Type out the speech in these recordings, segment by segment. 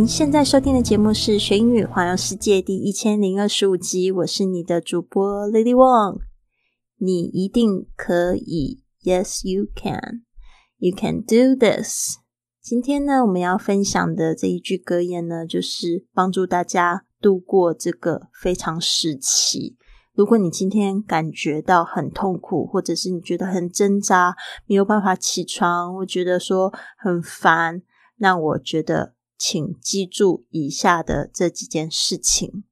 您现在收听的节目是《学英语环游世界》第一千零二十五集，我是你的主播 Lily Wong。你一定可以，Yes, you can. You can do this. 今天呢，我们要分享的这一句格言呢，就是帮助大家度过这个非常时期。如果你今天感觉到很痛苦，或者是你觉得很挣扎，没有办法起床，我觉得说很烦，那我觉得。请记住以下的这几件事情。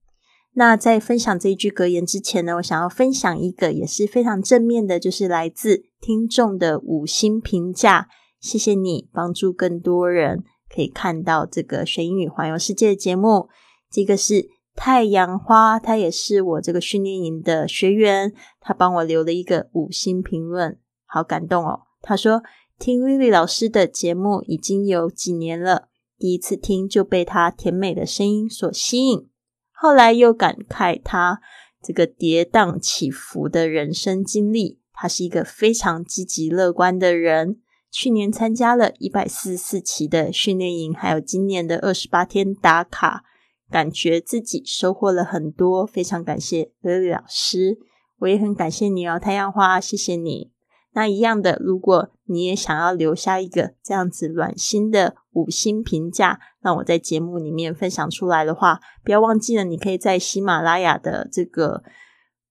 那在分享这一句格言之前呢，我想要分享一个也是非常正面的，就是来自听众的五星评价。谢谢你帮助更多人可以看到这个学英语环游世界的节目。这个是太阳花，他也是我这个训练营的学员，他帮我留了一个五星评论，好感动哦。他说听 Lily 老师的节目已经有几年了。第一次听就被他甜美的声音所吸引，后来又感慨他这个跌宕起伏的人生经历。他是一个非常积极乐观的人。去年参加了一百四十四期的训练营，还有今年的二十八天打卡，感觉自己收获了很多。非常感谢 Lily 老师，我也很感谢你哦，太阳花，谢谢你。那一样的，如果你也想要留下一个这样子暖心的五星评价，让我在节目里面分享出来的话，不要忘记了，你可以在喜马拉雅的这个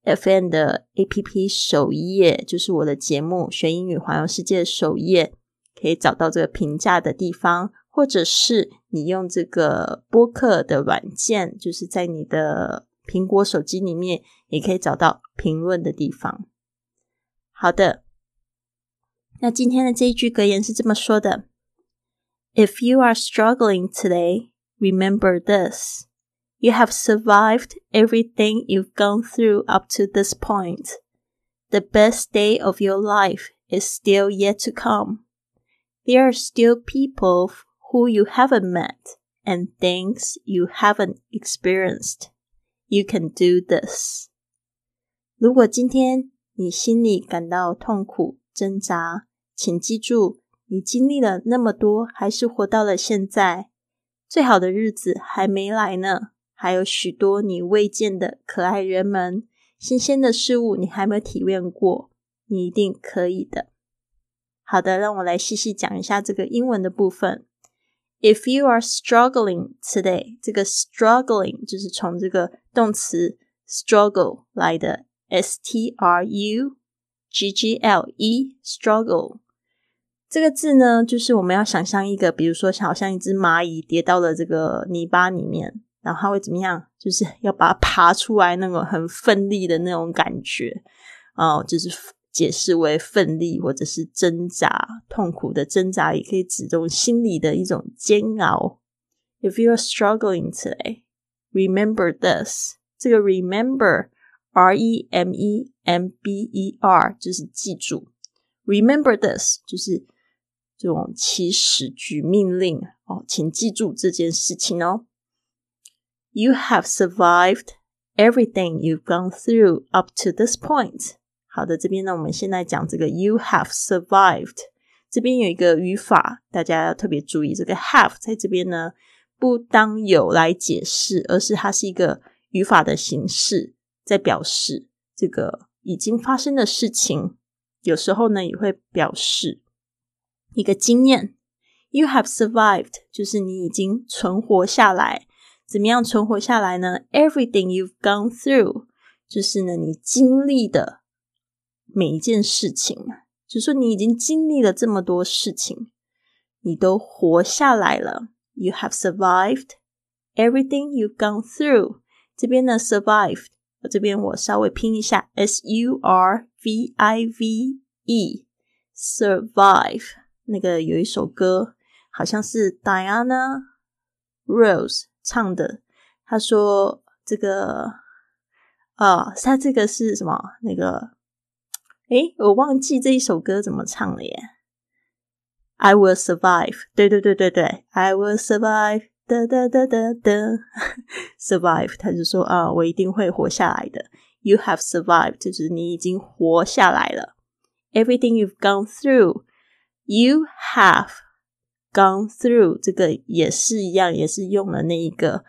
FM 的 APP 首页，就是我的节目《学英语环游世界》首页，可以找到这个评价的地方，或者是你用这个播客的软件，就是在你的苹果手机里面也可以找到评论的地方。好的。那今天的这一句格言是这么说的：If you are struggling today, remember this: you have survived everything you've gone through up to this point. The best day of your life is still yet to come. There are still people who you haven't met and things you haven't experienced. You can do this. 如果今天你心里感到痛苦、 挣扎，请记住，你经历了那么多，还是活到了现在。最好的日子还没来呢，还有许多你未见的可爱人们，新鲜的事物你还没体验过，你一定可以的。好的，让我来细细讲一下这个英文的部分。If you are struggling today，这个 struggling 就是从这个动词 struggle 来的，s t r u g g l e，struggle。这个字呢，就是我们要想象一个，比如说，好像一只蚂蚁跌到了这个泥巴里面，然后它会怎么样？就是要把它爬出来，那种很奋力的那种感觉哦，就是解释为奋力或者是挣扎、痛苦的挣扎，也可以指这种心理的一种煎熬。If you are struggling today, remember this。这个 remember R E M E M B E R 就是记住。Remember this，就是。这种祈使句命令哦，请记住这件事情哦。You have survived everything you've gone through up to this point。好的，这边呢，我们现在讲这个 you have survived。这边有一个语法，大家要特别注意。这个 have 在这边呢，不当有来解释，而是它是一个语法的形式，在表示这个已经发生的事情。有时候呢，也会表示。一个经验，You have survived，就是你已经存活下来。怎么样存活下来呢？Everything you've gone through，就是呢你经历的每一件事情，就说你已经经历了这么多事情，你都活下来了。You have survived everything you've gone through。这边呢，survived，这边我稍微拼一下，S U R V I V E，survive。那个有一首歌，好像是 Diana Rose 唱的。他说这个，啊，他这个是什么？那个，诶，我忘记这一首歌怎么唱了耶。I will survive。对对对对对，I will survive。得得得得得 survive，他就说啊，我一定会活下来的。You have survived，就是你已经活下来了。Everything you've gone through, you have gone through，这个也是一样，也是用了那一个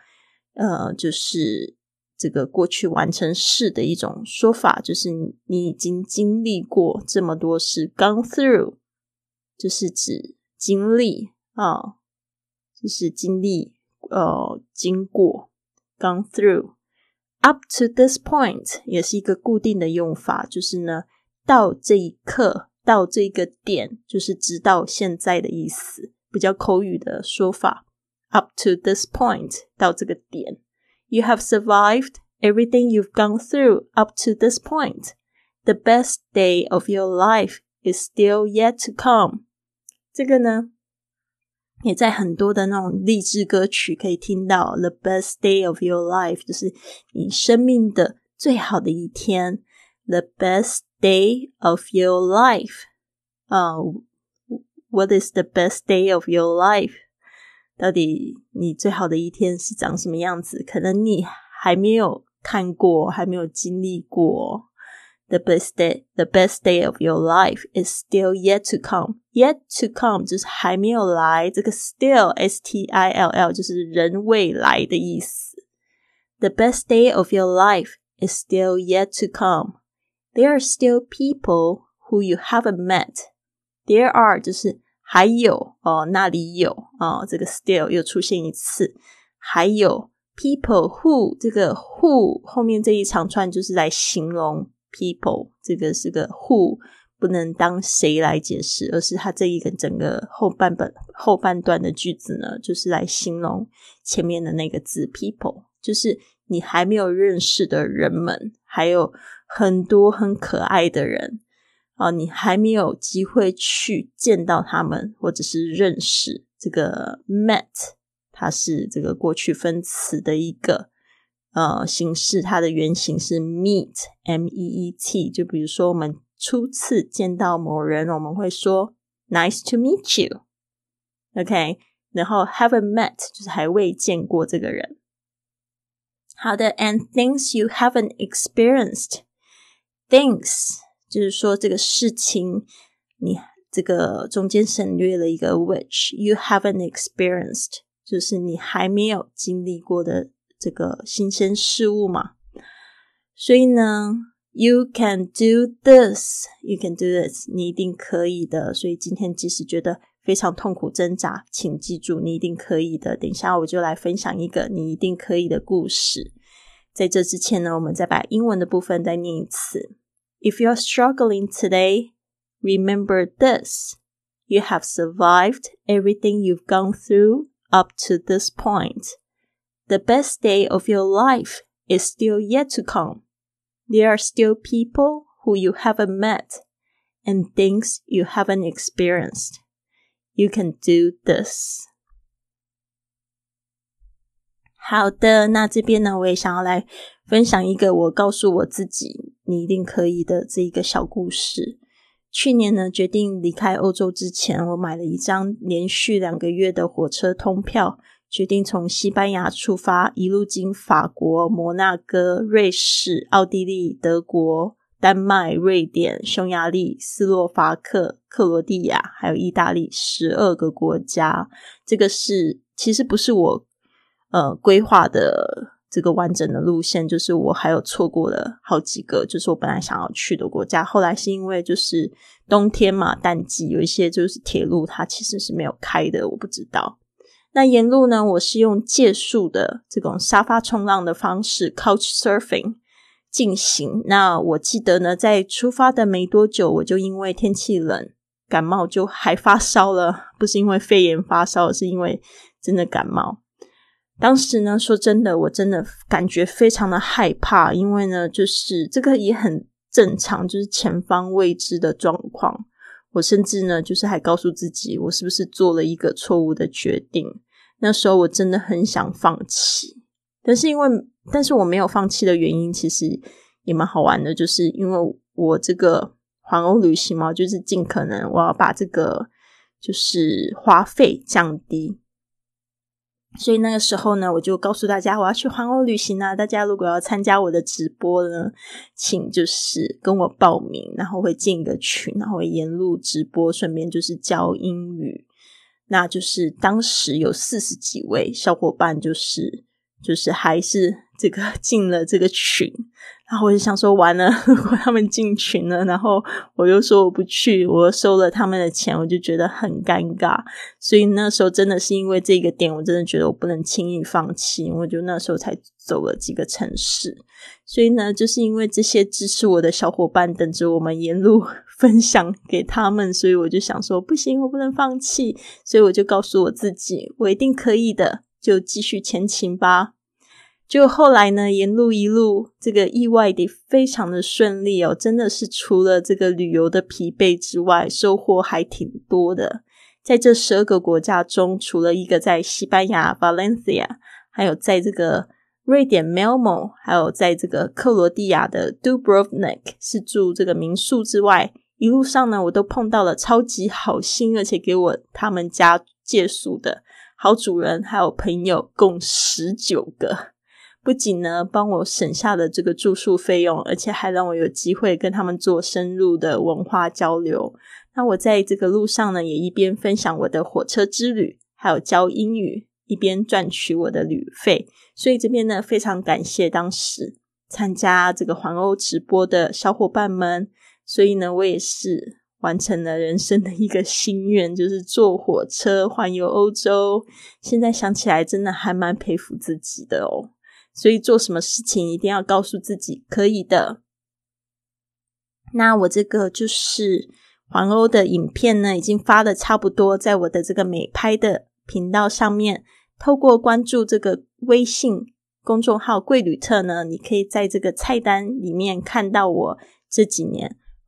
呃，就是这个过去完成式的一种说法，就是你已经经历过这么多事。Gone through，就是指经历啊。就是经历，呃，经过，gone through up to this point 也是一个固定的用法，就是呢，到这一刻，到这个点，就是直到现在的意思，比较口语的说法。Up to this point 到这个点，You have survived everything you've gone through up to this point. The best day of your life is still yet to come. 这个呢？也在很多的那种励志歌曲可以听到，the best day of your life 就是你生命的最好的一天，the best day of your life 啊，what is the best day of your life？到底你最好的一天是长什么样子？可能你还没有看过，还没有经历过。The best day, the best day of your life is still yet to come. Yet to come 就是还没有来，这个 still s t i l l 就是人未来的意思。The best day of your life is still yet to come. There are still people who you haven't met. There are 就是还有哦，那里有哦，这个 still 又出现一次，还有 people who 这个 who 后面这一长串就是来形容。 People，这个是个 who，不能当谁来解释，而是它这一个整个后半本后半段的句子呢，就是来形容前面的那个字 people，就是你还没有认识的人们，还有很多很可爱的人啊，你还没有机会去见到他们，或者是认识这个 met，它是这个过去分词的一个。呃，形式它的原型是 meet，m e e t。就比如说，我们初次见到某人，我们会说 nice to meet you，OK。然后 haven't met 就是还未见过这个人。好的，and things you haven't experienced，things 就是说这个事情，你这个中间省略了一个 which you haven't experienced，就是你还没有经历过的。 这个新鲜事物嘛，所以呢，you can do this，you can do this，你一定可以的。所以今天即使觉得非常痛苦挣扎，请记住，你一定可以的。等一下我就来分享一个你一定可以的故事。在这之前呢，我们再把英文的部分再念一次。If you're struggling today, remember this: you have survived everything you've gone through up to this point. The best day of your life is still yet to come. There are still people who you haven't met and things you haven't experienced. You can do this. 好的，那这边呢，我也想要来分享一个我告诉我自己你一定可以的这一个小故事。去年呢，决定离开欧洲之前，我买了一张连续两个月的火车通票。 决定从西班牙出发，一路经法国、摩纳哥、瑞士、奥地利、德国、丹麦、瑞典、匈牙利、斯洛伐克、克罗地亚，还有意大利十二个国家。这个是其实不是我呃规划的这个完整的路线，就是我还有错过了好几个，就是我本来想要去的国家。后来是因为就是冬天嘛，淡季有一些就是铁路它其实是没有开的，我不知道。那沿路呢，我是用借宿的这种沙发冲浪的方式 （couch surfing） 进行。那我记得呢，在出发的没多久，我就因为天气冷感冒，就还发烧了。不是因为肺炎发烧，是因为真的感冒。当时呢，说真的，我真的感觉非常的害怕，因为呢，就是这个也很正常，就是前方未知的状况。我甚至呢，就是还告诉自己，我是不是做了一个错误的决定？那时候我真的很想放弃，但是因为，但是我没有放弃的原因，其实也蛮好玩的，就是因为我这个环欧旅行嘛，就是尽可能我要把这个就是花费降低。所以那个时候呢，我就告诉大家我要去环欧旅行啊！大家如果要参加我的直播呢，请就是跟我报名，然后会进一个群，然后沿路直播，顺便就是教英语。那就是当时有四十几位小伙伴，就是就是还是 这个 进了这个群。然后我就想说，完了，如果他们进群了，然后我又说我不去，我收了他们的钱，我就觉得很尴尬。所以那时候真的是因为这个点，我真的觉得我不能轻易放弃，我就那时候才走了几个城市。所以呢，就是因为这些支持我的小伙伴等着我们沿路分享给他们，所以我就想说，不行，我不能放弃。所以我就告诉我自己，我一定可以的，就继续前行吧。就后来呢，沿路一路这个意外的非常的顺利哦，真的是除了这个旅游的疲惫之外，收获还挺多的。在这十二个国家中，除了一个在西班牙 Valencia，还有在这个瑞典 Malmo，还有在这个克罗地亚的 Dubrovnik 是住这个民宿之外，一路上呢，我都碰到了超级好心，而且给我他们家借宿的好主人，还有朋友，共十九个。不仅呢帮我省下了这个住宿费用，而且还让我有机会跟他们做深入的文化交流。那我在这个路上呢，也一边分享我的火车之旅，还有教英语，一边赚取我的旅费。所以这边呢，非常感谢当时参加这个环欧直播的小伙伴们。所以呢，我也是完成了人生的一个心愿，就是坐火车环游欧洲。现在想起来，真的还蛮佩服自己的哦。所以做什么事情一定要告诉自己可以的。那我这个就是环欧的影片呢，已经发的差不多，在我的这个美拍的频道上面。透过关注这个微信公众号“贵旅特”呢，你可以在这个菜单里面看到我这几年